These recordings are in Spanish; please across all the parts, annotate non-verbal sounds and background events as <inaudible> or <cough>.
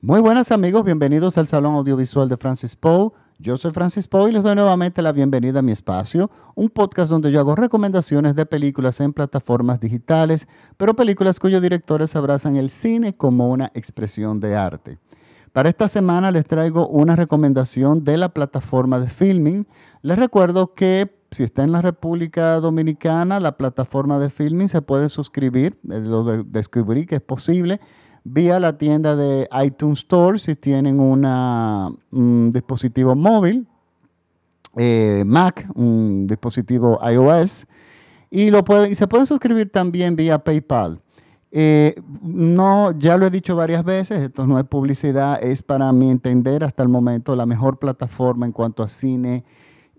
Muy buenas amigos, bienvenidos al Salón Audiovisual de Francis Poe. Yo soy Francis Poe y les doy nuevamente la bienvenida a mi espacio, un podcast donde yo hago recomendaciones de películas en plataformas digitales, pero películas cuyos directores abrazan el cine como una expresión de arte. Para esta semana les traigo una recomendación de la plataforma de filming. Les recuerdo que si está en la República Dominicana, la plataforma de filming se puede suscribir, eh, lo descubrí que es posible vía la tienda de iTunes Store si tienen un dispositivo móvil, eh, Mac, un dispositivo iOS, y, lo y se pueden suscribir también vía PayPal. Eh, no, ya lo he dicho varias veces, esto no es publicidad, es para mi entender hasta el momento la mejor plataforma en cuanto a cine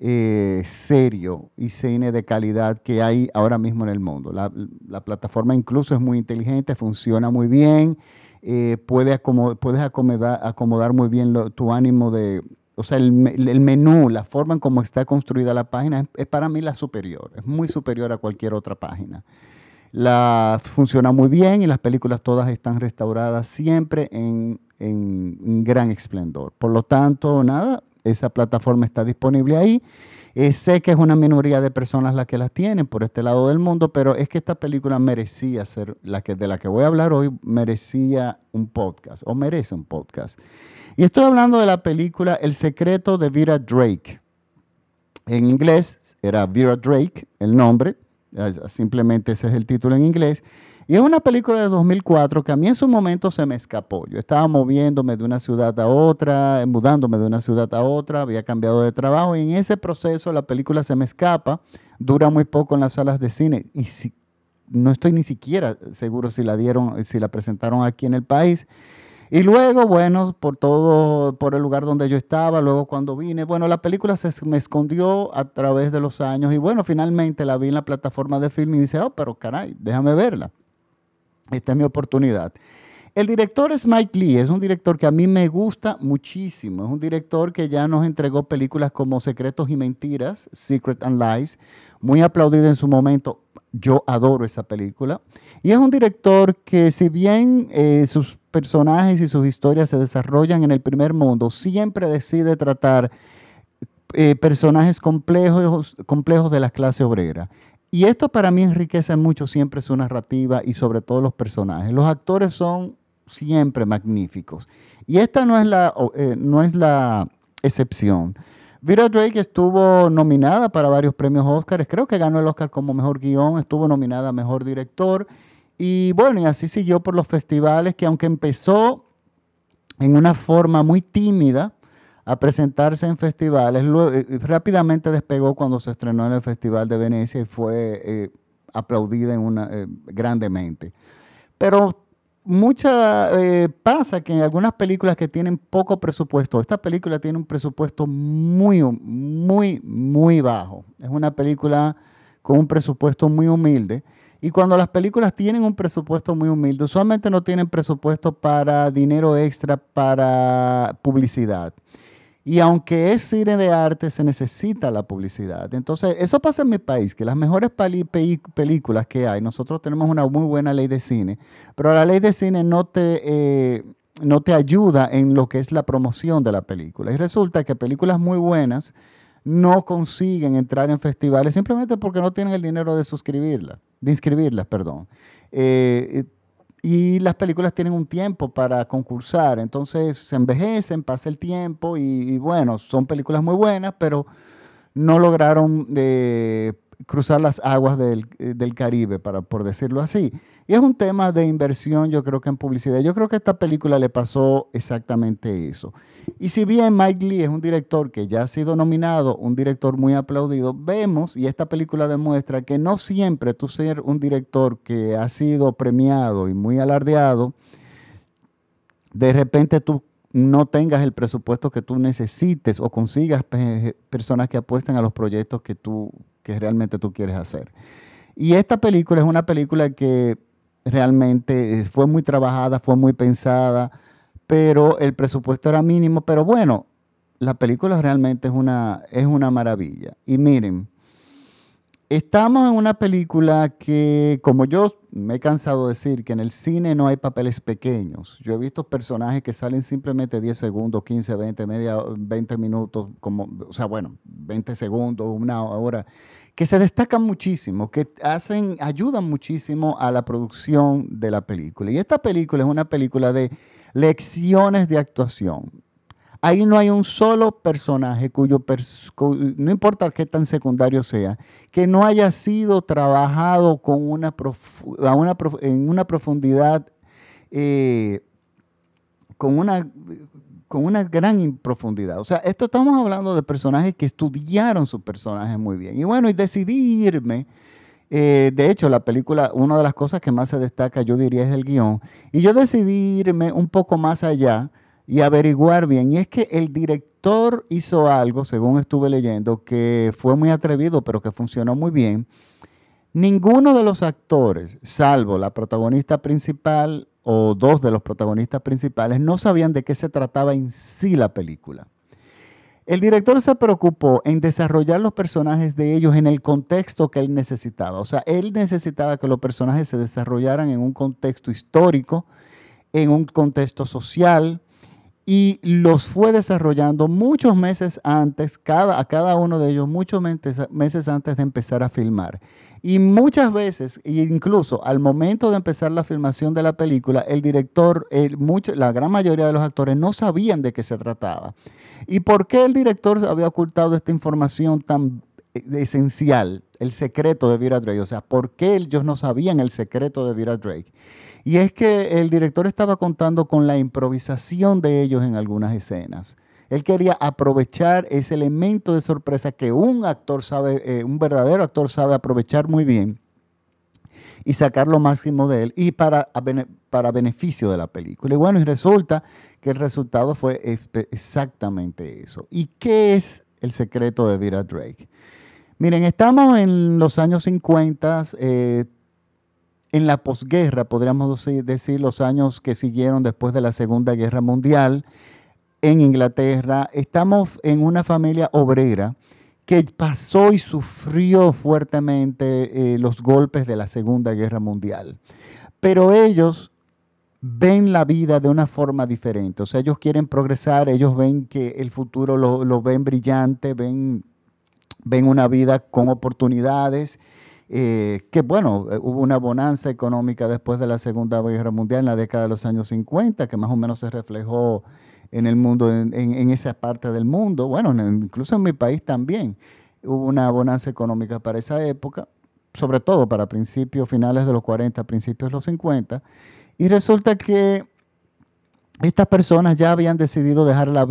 eh, serio y cine de calidad que hay ahora mismo en el mundo. La, plataforma incluso es muy inteligente, funciona muy bien, eh, puede puedes acomodar, acomodar, muy bien tu ánimo de... O sea, el, menú, la forma en cómo está construida la página es, para mí la superior, es muy superior a cualquier otra página. La, funciona muy bien y las películas todas están restauradas siempre en, en gran esplendor. Por lo tanto, nada, esa plataforma está disponible ahí. Eh, sé que es una minoría de personas las que las tienen por este lado del mundo, pero es que esta película merecía ser, la que, de la que voy a hablar hoy, merecía un podcast, o merece un podcast. Y estoy hablando de la película El secreto de Vera Drake. En inglés era Vera Drake, el nombre, simplemente ese es el título en inglés. Y es una película de 2004 que a mí en su momento se me escapó. Yo estaba moviéndome de una ciudad a otra, mudándome de una ciudad a otra, había cambiado de trabajo y en ese proceso la película se me escapa, dura muy poco en las salas de cine y no estoy ni siquiera seguro si la dieron, si la presentaron aquí en el país. Y luego, bueno, por todo, por el lugar donde yo estaba, luego cuando vine, bueno, la película se me escondió a través de los años y bueno, finalmente la vi en la plataforma de film y dice, oh, pero caray, déjame verla. Esta es mi oportunidad. El director es Mike Lee, es un director que a mí me gusta muchísimo. Es un director que ya nos entregó películas como Secretos y Mentiras, Secret and Lies, muy aplaudido en su momento. Yo adoro esa película. Y es un director que si bien eh, sus personajes y sus historias se desarrollan en el primer mundo, siempre decide tratar eh, personajes complejos, complejos de la clase obrera. Y esto para mí enriquece mucho siempre su narrativa y sobre todo los personajes. Los actores son siempre magníficos. Y esta no es la, eh, no es la excepción. Vera Drake estuvo nominada para varios premios Oscars. Creo que ganó el Oscar como mejor guion, estuvo nominada a mejor director. Y bueno, y así siguió por los festivales que aunque empezó en una forma muy tímida, a presentarse en festivales. Eh, rápidamente despegó cuando se estrenó en el Festival de Venecia y fue eh, aplaudida eh, grandemente. Pero mucha pasa que en algunas películas que tienen poco presupuesto, esta película tiene un presupuesto muy, muy, muy bajo. Es una película con un presupuesto muy humilde. Y cuando las películas tienen un presupuesto muy humilde, usualmente no tienen presupuesto para dinero extra para publicidad. Y aunque es cine de arte, se necesita la publicidad. Entonces, eso pasa en mi país, que las mejores películas que hay, nosotros tenemos una muy buena ley de cine, pero la ley de cine no te, eh, no te ayuda en lo que es la promoción de la película. Y resulta que películas muy buenas no consiguen entrar en festivales simplemente porque no tienen el dinero de suscribirlas, de inscribirlas, perdón. Eh, y las películas tienen un tiempo para concursar, entonces se envejecen, pasa el tiempo y, bueno, son películas muy buenas, pero no lograron eh, cruzar las aguas del, del, Caribe, para, por decirlo así. Y es un tema de inversión, yo creo que en publicidad. Yo creo que a esta película le pasó exactamente eso. Y si bien Mike Lee es un director que ya ha sido nominado, un director muy aplaudido, vemos, y esta película demuestra que no siempre tú ser un director que ha sido premiado y muy alardeado, de repente tú no tengas el presupuesto que tú necesites o consigas personas que apuesten a los proyectos que tú que realmente tú quieres hacer. Y esta película es una película que realmente fue muy trabajada, fue muy pensada, pero el presupuesto era mínimo. Pero bueno, la película realmente es una, es una maravilla. Y miren, Estamos en una película que, como yo me he cansado de decir, que en el cine no hay papeles pequeños. Yo he visto personajes que salen simplemente 10 segundos, 15, 20, media, 20 minutos, como, o sea, bueno, 20 segundos, una hora, que se destacan muchísimo, que hacen, ayudan muchísimo a la producción de la película. Y esta película es una película de lecciones de actuación. Ahí no hay un solo personaje cuyo, no importa qué tan secundario sea, que no haya sido trabajado con una, en una profundidad, eh, con, una, con una gran profundidad. O sea, esto estamos hablando de personajes que estudiaron sus personajes muy bien. Y bueno, y decidí irme. Eh, de hecho, la película, una de las cosas que más se destaca, yo diría, es el guion. Y yo decidí irme un poco más allá y averiguar bien. Y es que el director hizo algo, según estuve leyendo, que fue muy atrevido, pero que funcionó muy bien. Ninguno de los actores, salvo la protagonista principal o dos de los protagonistas principales, no sabían de qué se trataba en sí la película. El director se preocupó en desarrollar los personajes de ellos en el contexto que él necesitaba. O sea, él necesitaba que los personajes se desarrollaran en un contexto histórico, en un contexto social, y los fue desarrollando muchos meses antes, cada, a cada uno de ellos, muchos meses, antes de empezar a filmar. Y muchas veces, incluso al momento de empezar la filmación de la película, el director, mucho, la gran mayoría de los actores no sabían de qué se trataba. ¿Y por qué el director había ocultado esta información tan eh, esencial, el secreto de Vera Drake? O sea, ¿por qué ellos no sabían el secreto de Vera Drake? Y es que el director estaba contando con la improvisación de ellos en algunas escenas. Él quería aprovechar ese elemento de sorpresa que un actor sabe, eh, un verdadero actor sabe aprovechar muy bien y sacar lo máximo de él y para, para beneficio de la película. Y bueno, y resulta que el resultado fue exactamente eso. ¿Y qué es el secreto de Vera Drake? Miren, estamos en los años 50, en la posguerra, podríamos decir los años que siguieron después de la Segunda Guerra Mundial, en Inglaterra, estamos en una familia obrera que pasó y sufrió fuertemente eh, los golpes de la Segunda Guerra Mundial. Pero ellos ven la vida de una forma diferente. O sea, ellos quieren progresar, ellos ven que el futuro lo, ven brillante, ven, ven una vida con oportunidades eh, que bueno, eh, hubo una bonanza económica después de la Segunda Guerra Mundial en la década de los años 50, que más o menos se reflejó en el mundo, en, esa parte del mundo, bueno, incluso en mi país también hubo una bonanza económica para esa época, sobre todo para principios, finales de los 40, principios de los 50, y resulta que estas personas ya habían decidido dejar la,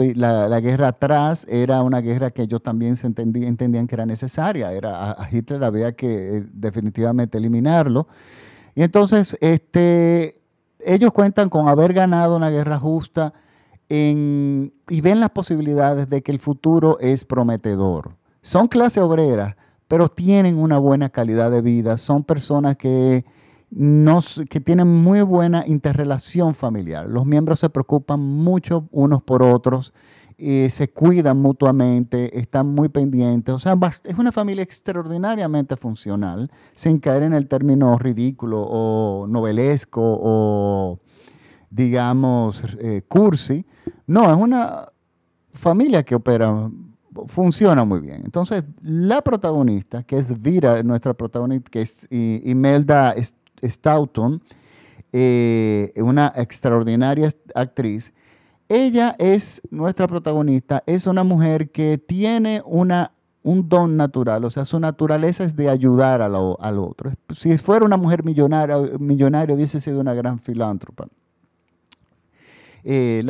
guerra atrás, era una guerra que ellos también entendían que era necesaria, era, Hitler había que eh, definitivamente eliminarlo. Y entonces este, ellos cuentan con haber ganado una guerra justa y ven las posibilidades de que el futuro es prometedor. Son clase obrera, pero tienen una buena calidad de vida, son personas que que tienen muy buena interrelación familiar. Los miembros se preocupan mucho unos por otros, se cuidan mutuamente, están muy pendientes. O sea, es una familia extraordinariamente funcional, sin caer en el término ridículo o novelesco o, digamos, eh, cursi. No, es una familia que opera funciona muy bien. Entonces, la protagonista, que es Vira, nuestra protagonista, que es Imelda Stoughton, eh, una extraordinaria actriz. Ella es nuestra protagonista, es una mujer que tiene una, un don natural, o sea, su naturaleza es de ayudar al, otro. Si fuera una mujer millonaria, millonaria hubiese sido una gran filántropa. Eh,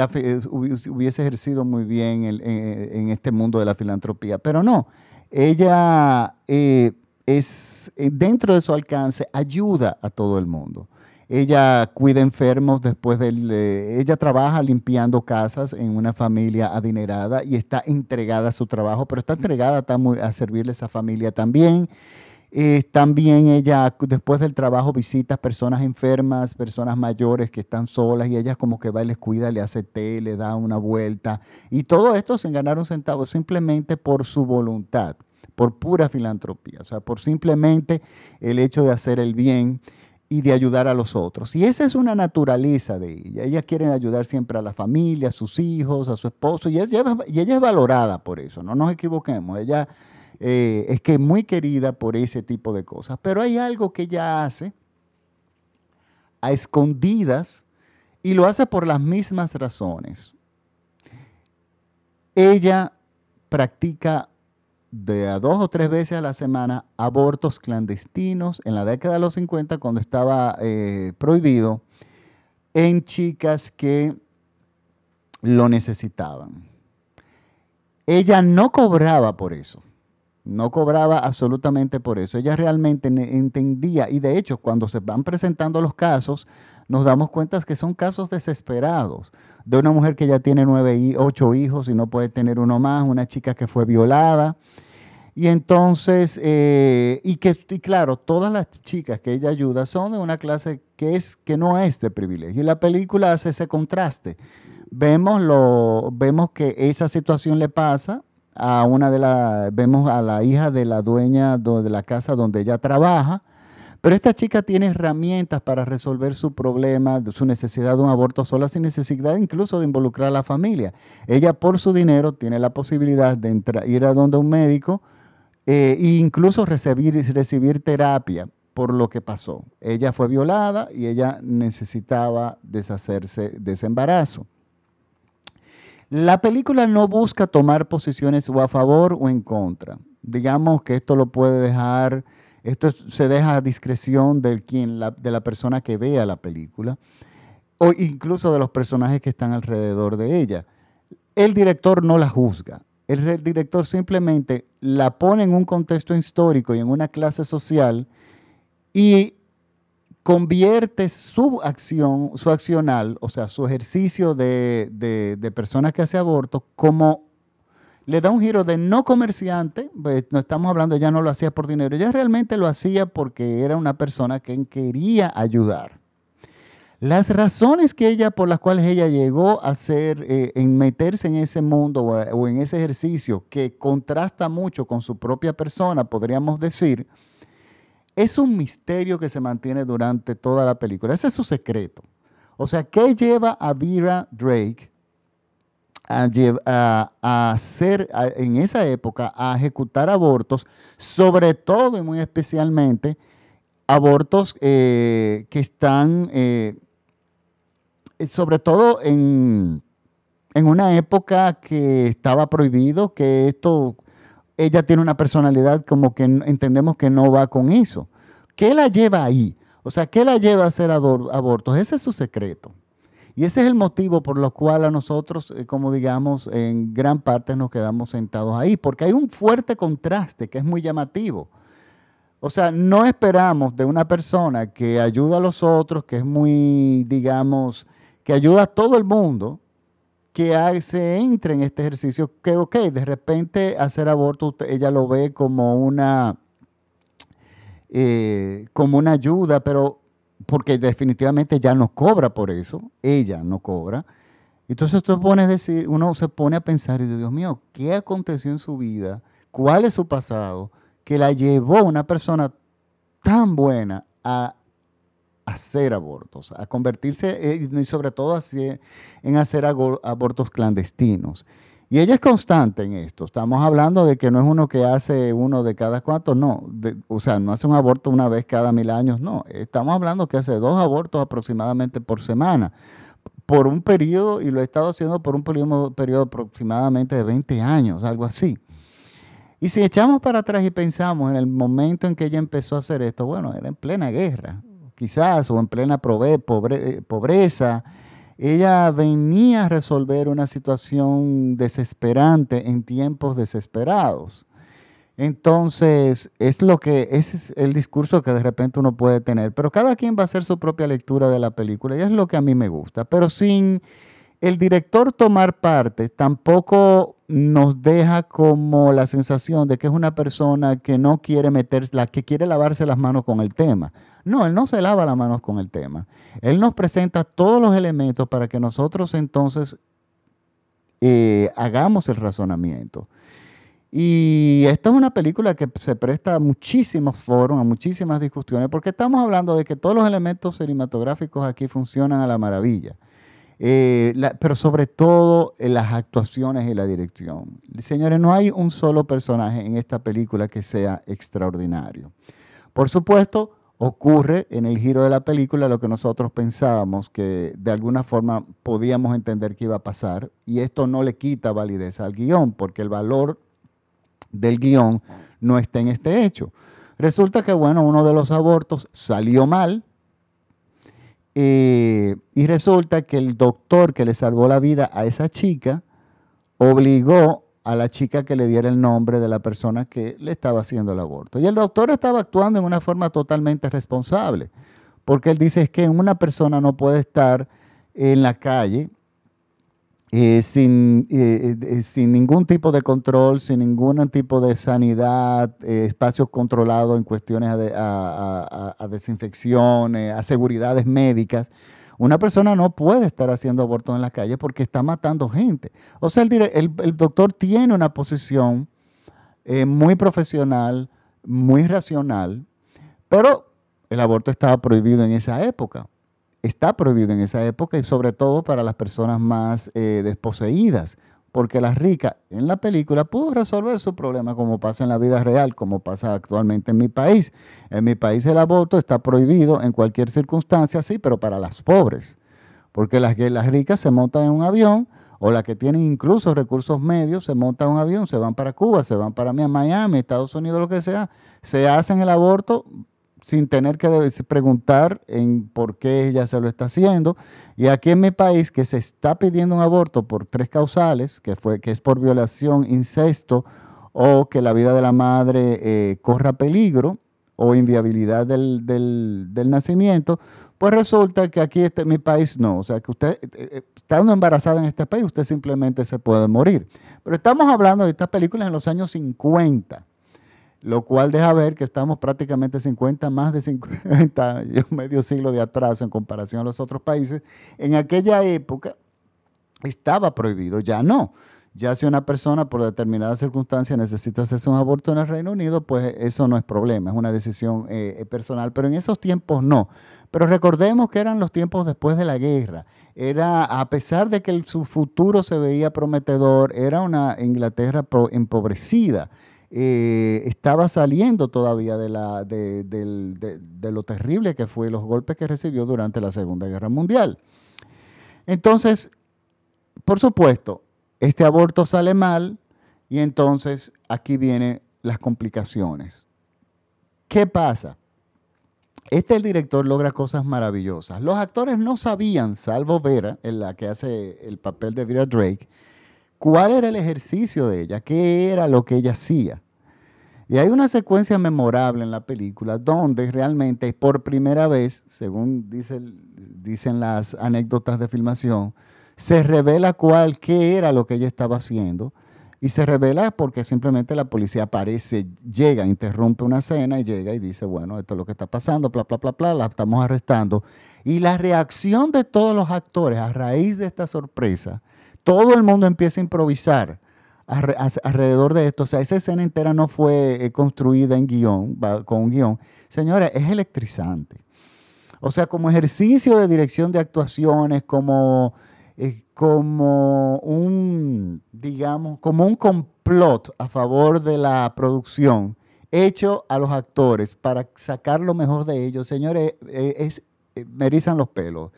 hubiese ejercido muy bien en, este mundo de la filantropía, pero no, ella eh, es, eh, dentro de su alcance, ayuda a todo el mundo. Ella cuida enfermos después del... ella trabaja limpiando casas en una familia adinerada y está entregada a su trabajo, pero está entregada a servirle a esa familia también. También ella, después del trabajo, visita personas enfermas, personas mayores que están solas y ella como que va y les cuida, le hace té, le da una vuelta. Y todo esto sin ganar un centavo, simplemente por su voluntad por pura filantropía, o sea, por simplemente el hecho de hacer el bien y de ayudar a los otros. Y esa es una naturaleza de ella. Ella quiere ayudar siempre a la familia, a sus hijos, a su esposo, y ella, y ella es valorada por eso, no nos equivoquemos. Ella eh, es que muy querida por ese tipo de cosas. Pero hay algo que ella hace a escondidas y lo hace por las mismas razones. Ella practica de a dos o tres veces a la semana abortos clandestinos en la década de los 50 cuando estaba eh, prohibido en chicas que lo necesitaban. Ella no cobraba por eso. No cobraba absolutamente por eso. Ella realmente entendía y de hecho cuando se van presentando los casos nos damos cuenta que son casos desesperados de una mujer que ya tiene nueve y ocho hijos y no puede tener uno más, una chica que fue violada. Y entonces, eh, y que, y claro, todas las chicas que ella ayuda son de una clase que, es, que no es de privilegio. Y la película hace ese contraste. Vemos, lo, vemos que esa situación le pasa a una de las, vemos a la hija de la dueña de la casa donde ella trabaja, pero esta chica tiene herramientas para resolver su problema, su necesidad de un aborto sola, sin necesidad incluso de involucrar a la familia. Ella por su dinero tiene la posibilidad de ir a donde un médico eh, e incluso recibir, recibir terapia por lo que pasó. Ella fue violada y ella necesitaba deshacerse de ese embarazo. La película no busca tomar posiciones o a favor o en contra. Digamos que esto lo puede dejar, esto se deja a discreción de, quien, de la persona que vea la película o incluso de los personajes que están alrededor de ella. El director no la juzga. El director simplemente la pone en un contexto histórico y en una clase social y convierte su acción, su accional, o sea, su ejercicio de, de, persona que hace aborto, como le da un giro de no comerciante, pues, no estamos hablando, ella no lo hacía por dinero, ella realmente lo hacía porque era una persona que quería ayudar. Las razones que ella, por las cuales ella llegó a hacer, eh, en meterse en ese mundo o en ese ejercicio que contrasta mucho con su propia persona, podríamos decir, es un misterio que se mantiene durante toda la película. Ese es su secreto. O sea, ¿qué lleva a Vera Drake a, hacer en esa época, a ejecutar abortos, sobre todo y muy especialmente abortos eh, que están, eh, sobre todo en, en una época que estaba prohibido, que esto ella tiene una personalidad como que entendemos que no va con eso. ¿Qué la lleva ahí? O sea, ¿qué la lleva a hacer abortos? Ese es su secreto. Y ese es el motivo por lo cual a nosotros, eh, como digamos, en gran parte nos quedamos sentados ahí, porque hay un fuerte contraste que es muy llamativo. O sea, no esperamos de una persona que ayuda a los otros, que es muy, digamos, que ayuda a todo el mundo, que se entre en este ejercicio, que, ok, de repente hacer aborto, ella lo ve como una, eh, como una ayuda, pero porque definitivamente ya no cobra por eso, ella no cobra. Entonces uno se pone a pensar, y Dios mío, ¿qué aconteció en su vida? ¿Cuál es su pasado? Que la llevó una persona tan buena a hacer abortos, a convertirse, eh, y sobre todo en hacer abortos clandestinos. Y ella es constante en esto. Estamos hablando de que no es uno que hace uno de cada cuatro, no. o sea, no hace un aborto una vez cada mil años, no. Estamos hablando que hace dos abortos aproximadamente por semana, por un periodo, y lo he estado haciendo por un periodo, periodo aproximadamente de 20 años, algo así. Y si echamos para atrás y pensamos en el momento en que ella empezó a hacer esto, bueno, era en plena guerra quizás, o en plena eh, pobreza, ella venía a resolver una situación desesperante en tiempos desesperados. Entonces, es lo que es el discurso que de repente uno puede tener, pero cada quien va a hacer su propia lectura de la película y es lo que a mí me gusta, pero sin el director tomar parte tampoco nos deja como la sensación de que es una persona que no quiere meterse, que quiere lavarse las manos con el tema. No, él no se lava las manos con el tema. Él nos presenta todos los elementos para que nosotros entonces eh, hagamos el razonamiento. Y esta es una película que se presta a muchísimos foros, a muchísimas discusiones, porque estamos hablando de que todos los elementos cinematográficos aquí funcionan a la maravilla. Eh, pero sobre todo en las actuaciones y la dirección. Señores, no hay un solo personaje en esta película que sea extraordinario. Por supuesto, ocurre en el giro de la película lo que nosotros pensábamos que de alguna forma podíamos entender que iba a pasar, y esto no le quita validez al guion, porque el valor del guion no está en este hecho. Resulta que, bueno, uno de los abortos salió mal, y resulta que el doctor que le salvó la vida a esa chica obligó a la chica que le diera el nombre de la persona que le estaba haciendo el aborto. Y el doctor estaba actuando en una forma totalmente responsable, porque él dice es que una persona no puede estar en la calle eh, sin, eh, eh, sin ningún tipo de control, sin ningún tipo de sanidad, espacios controlados en cuestiones a, a, desinfección, a seguridades médicas. Una persona no puede estar haciendo aborto en la calle porque está matando gente. O sea, el doctor tiene una posición muy profesional, muy racional, pero el aborto estaba prohibido en esa época está prohibido en esa época y sobre todo para las personas más eh, desposeídas, porque la rica en la película pudo resolver su problema como pasa en la vida real, como pasa actualmente en mi país. En mi país el aborto está prohibido en cualquier circunstancia, sí, pero para las pobres, porque las, las ricas se montan en un avión o las que tienen incluso recursos medios se montan un avión, se van para Cuba, se van para Miami, Estados Unidos, lo que sea, se hacen el aborto sin tener que preguntar en por qué ella se lo está haciendo. Y aquí en mi país, que se está pidiendo un aborto por tres causales, que, fue, que es por violación, incesto o que la vida de la madre eh, corra peligro o inviabilidad del, del, nacimiento, pues resulta que aquí este, en mi país no. O sea, que usted, eh, eh, estando embarazada en este país, usted simplemente se puede morir. Pero estamos hablando de estas películas en los años 50 lo cual deja ver que estamos prácticamente 50, más de 50, <laughs> medio siglo de atraso en comparación a los otros países. En aquella época estaba prohibido, ya no. Ya si una persona por determinada circunstancia necesita hacerse un aborto en el Reino Unido, pues eso no es problema, es una decisión eh, personal, pero en esos tiempos no. Pero recordemos que eran los tiempos después de la guerra. Era, a pesar de que su futuro se veía prometedor, era una Inglaterra empobrecida eh, estaba saliendo todavía de, lo terrible que fue los golpes que recibió durante la Segunda Guerra Mundial. Entonces, por supuesto, este aborto sale mal y entonces aquí vienen las complicaciones. ¿Qué pasa? Este el director logra cosas maravillosas. Los actores no sabían, salvo Vera, en la que hace el papel de Vera Drake, cuál era el ejercicio de ella, qué era lo que ella hacía. Y hay una secuencia memorable en la película donde realmente por primera vez, según dicen las anécdotas de filmación, se revela cuál, qué era lo que ella estaba haciendo. Y se revela porque simplemente la policía aparece, llega, interrumpe una escena y llega y dice, bueno, esto es lo que está pasando, bla, bla, bla, bla, la estamos arrestando. Y la reacción de todos los actores a raíz de esta sorpresa todo el mundo empieza a improvisar alrededor de esto. O sea, esa escena entera no fue eh, construida en guion, con un guion. Señores, es electrizante. O sea, como ejercicio de dirección de actuaciones, como, eh, como un, digamos, como un complot a favor de la producción hecho a los actores para sacar lo mejor de ellos, señores, eh, es, me los pelos.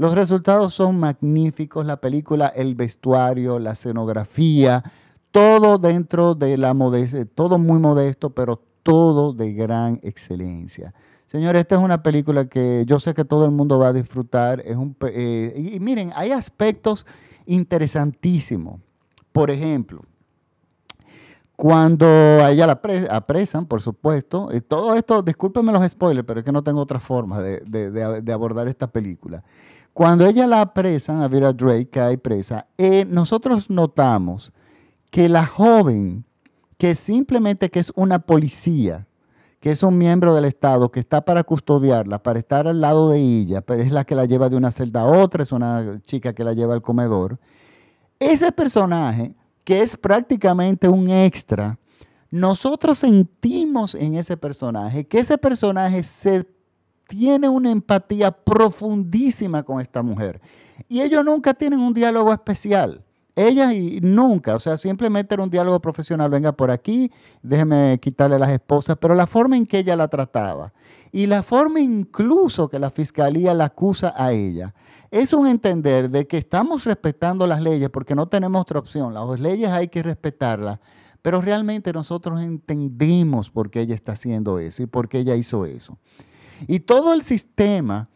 Los resultados son magníficos, la película, el vestuario, la escenografía, todo dentro de la modestia, todo muy modesto, pero todo de gran excelencia. Señores, esta es una película que yo sé que todo el mundo va a disfrutar. Es un, eh, y, miren, hay aspectos interesantísimos. Por ejemplo, cuando a ella la apresan, por supuesto, y todo esto, discúlpenme los spoilers, pero es que no tengo otra forma de abordar esta película. Cuando ella la apresan, a Vera Drake, hay presa, eh, nosotros notamos que la joven, que simplemente que es una policía, que es un miembro del Estado, que está para custodiarla, para estar al lado de ella, pero es la que la lleva de una celda a otra, es una chica que la lleva al comedor, ese personaje que es prácticamente un extra, nosotros sentimos en ese personaje que ese personaje se tiene una empatía profundísima con esta mujer. Y ellos nunca tienen un diálogo especial. Ella y nunca, o sea, simplemente era un diálogo profesional, venga por aquí, déjeme quitarle las esposas, pero la forma en que ella la trataba y la forma incluso que la fiscalía la acusa a ella, es un entender de que estamos respetando las leyes porque no tenemos otra opción, las leyes hay que respetarlas, pero realmente nosotros entendemos por qué ella está haciendo eso y por qué ella hizo eso. Y todo el sistema,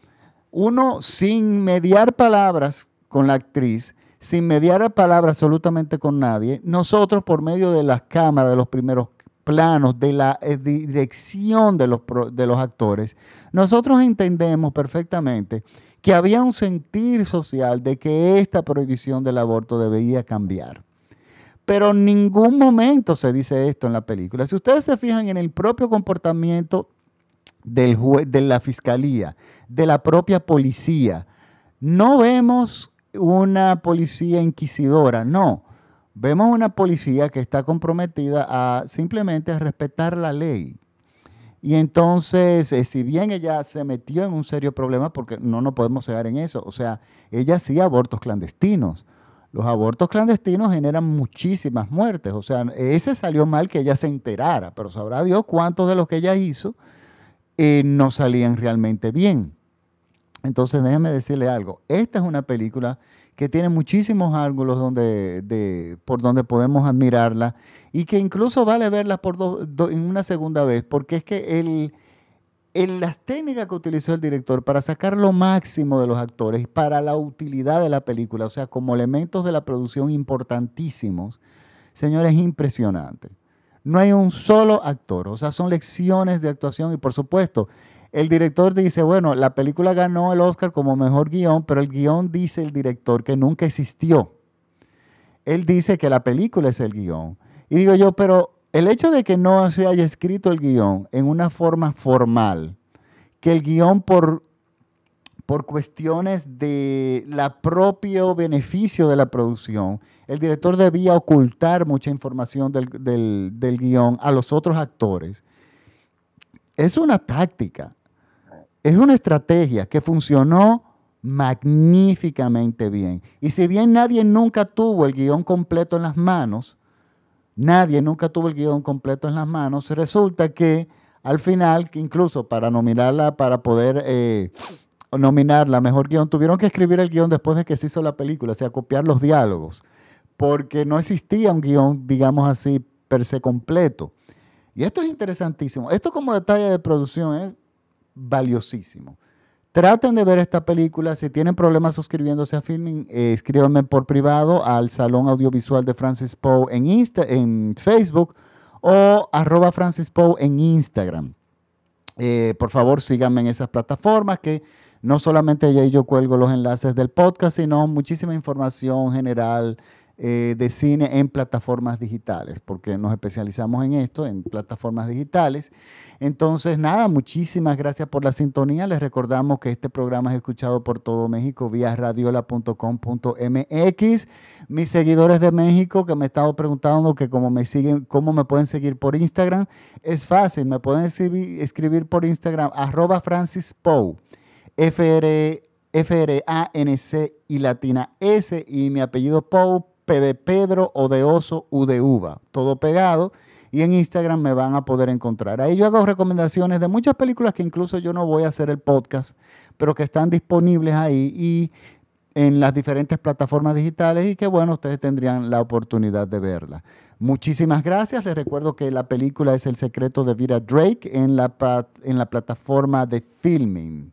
uno sin mediar palabras con la actriz, sin mediar palabra absolutamente con nadie, nosotros por medio de las cámaras, de los primeros planos, de la eh, dirección de los, de los actores, nosotros entendemos perfectamente que había un sentir social de que esta prohibición del aborto debía cambiar. Pero en ningún momento se dice esto en la película. Si ustedes se fijan en el propio comportamiento del de la fiscalía, de la propia policía, no vemos una policía inquisidora, no. Vemos una policía que está comprometida a simplemente a respetar la ley. Y entonces, eh, si bien ella se metió en un serio problema, porque no nos podemos cegar en eso, o sea, ella hacía abortos clandestinos. Los abortos clandestinos generan muchísimas muertes, o sea, ese salió mal que ella se enterara, pero sabrá Dios cuántos de los que ella hizo eh, no salían realmente bien. Entonces, déjeme decirle algo. Esta es una película que tiene muchísimos ángulos donde, por donde podemos admirarla y que incluso vale verla por en una segunda vez, porque es que el, las técnicas que utilizó el director para sacar lo máximo de los actores y para la utilidad de la película, o sea, como elementos de la producción importantísimos, señores, es impresionante. No hay un solo actor, o sea, son lecciones de actuación y por supuesto, el director dice, bueno, la película ganó el Oscar como mejor guion, pero el guion dice el director que nunca existió. Él dice que la película es el guion. Y digo yo, pero el hecho de que no se haya escrito el guion en una forma formal, que el guion por, por cuestiones de la propio beneficio de la producción, el director debía ocultar mucha información del, del, guion a los otros actores. Es una táctica es una estrategia que funcionó magníficamente bien. Y si bien nadie nunca tuvo el guion completo en las manos, nadie nunca tuvo el guion completo en las manos, resulta que al final, incluso para nominarla, para poder eh, nominar la mejor guion, tuvieron que escribir el guion después de que se hizo la película, o sea, copiar los diálogos, porque no existía un guion, digamos así, per se completo. Y esto es interesantísimo. Esto como detalle de producción es valiosísimo. Traten de ver esta película. Si tienen problemas suscribiéndose a Filming, eh, escríbanme por privado al Salón Audiovisual de Francis Poe en, Insta, en Facebook o arroba Francis Poe en Instagram. Eh, por favor, síganme en esas plataformas que no solamente yo, yo cuelgo los enlaces del podcast, sino muchísima información general eh, de cine en plataformas digitales, porque nos especializamos en esto, en plataformas digitales. Entonces, nada, muchísimas gracias por la sintonía. Les recordamos que este programa es escuchado por todo México vía radiola.com.mx. Mis seguidores de México que me estado preguntando que cómo me siguen, cómo me pueden seguir por Instagram, es fácil, me pueden escribir, por Instagram, arroba Francis Poe, F-R-A-N-C y latina S y mi apellido Poe P de Pedro o de oso, U de uva, todo pegado. Y en Instagram me van a poder encontrar. Ahí yo hago recomendaciones de muchas películas que incluso yo no voy a hacer el podcast, pero que están disponibles ahí y en las diferentes plataformas digitales y que bueno, ustedes tendrían la oportunidad de verla. Muchísimas gracias. Les recuerdo que la película es El secreto de Vera Drake en la, en la plataforma de Filming.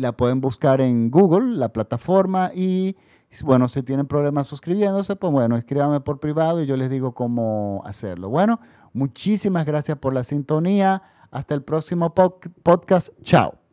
La pueden buscar en Google, la plataforma, y bueno, si tienen problemas suscribiéndose, pues bueno, escríbanme por privado y yo les digo cómo hacerlo. Bueno, muchísimas gracias por la sintonía. Hasta el próximo podcast. Chao.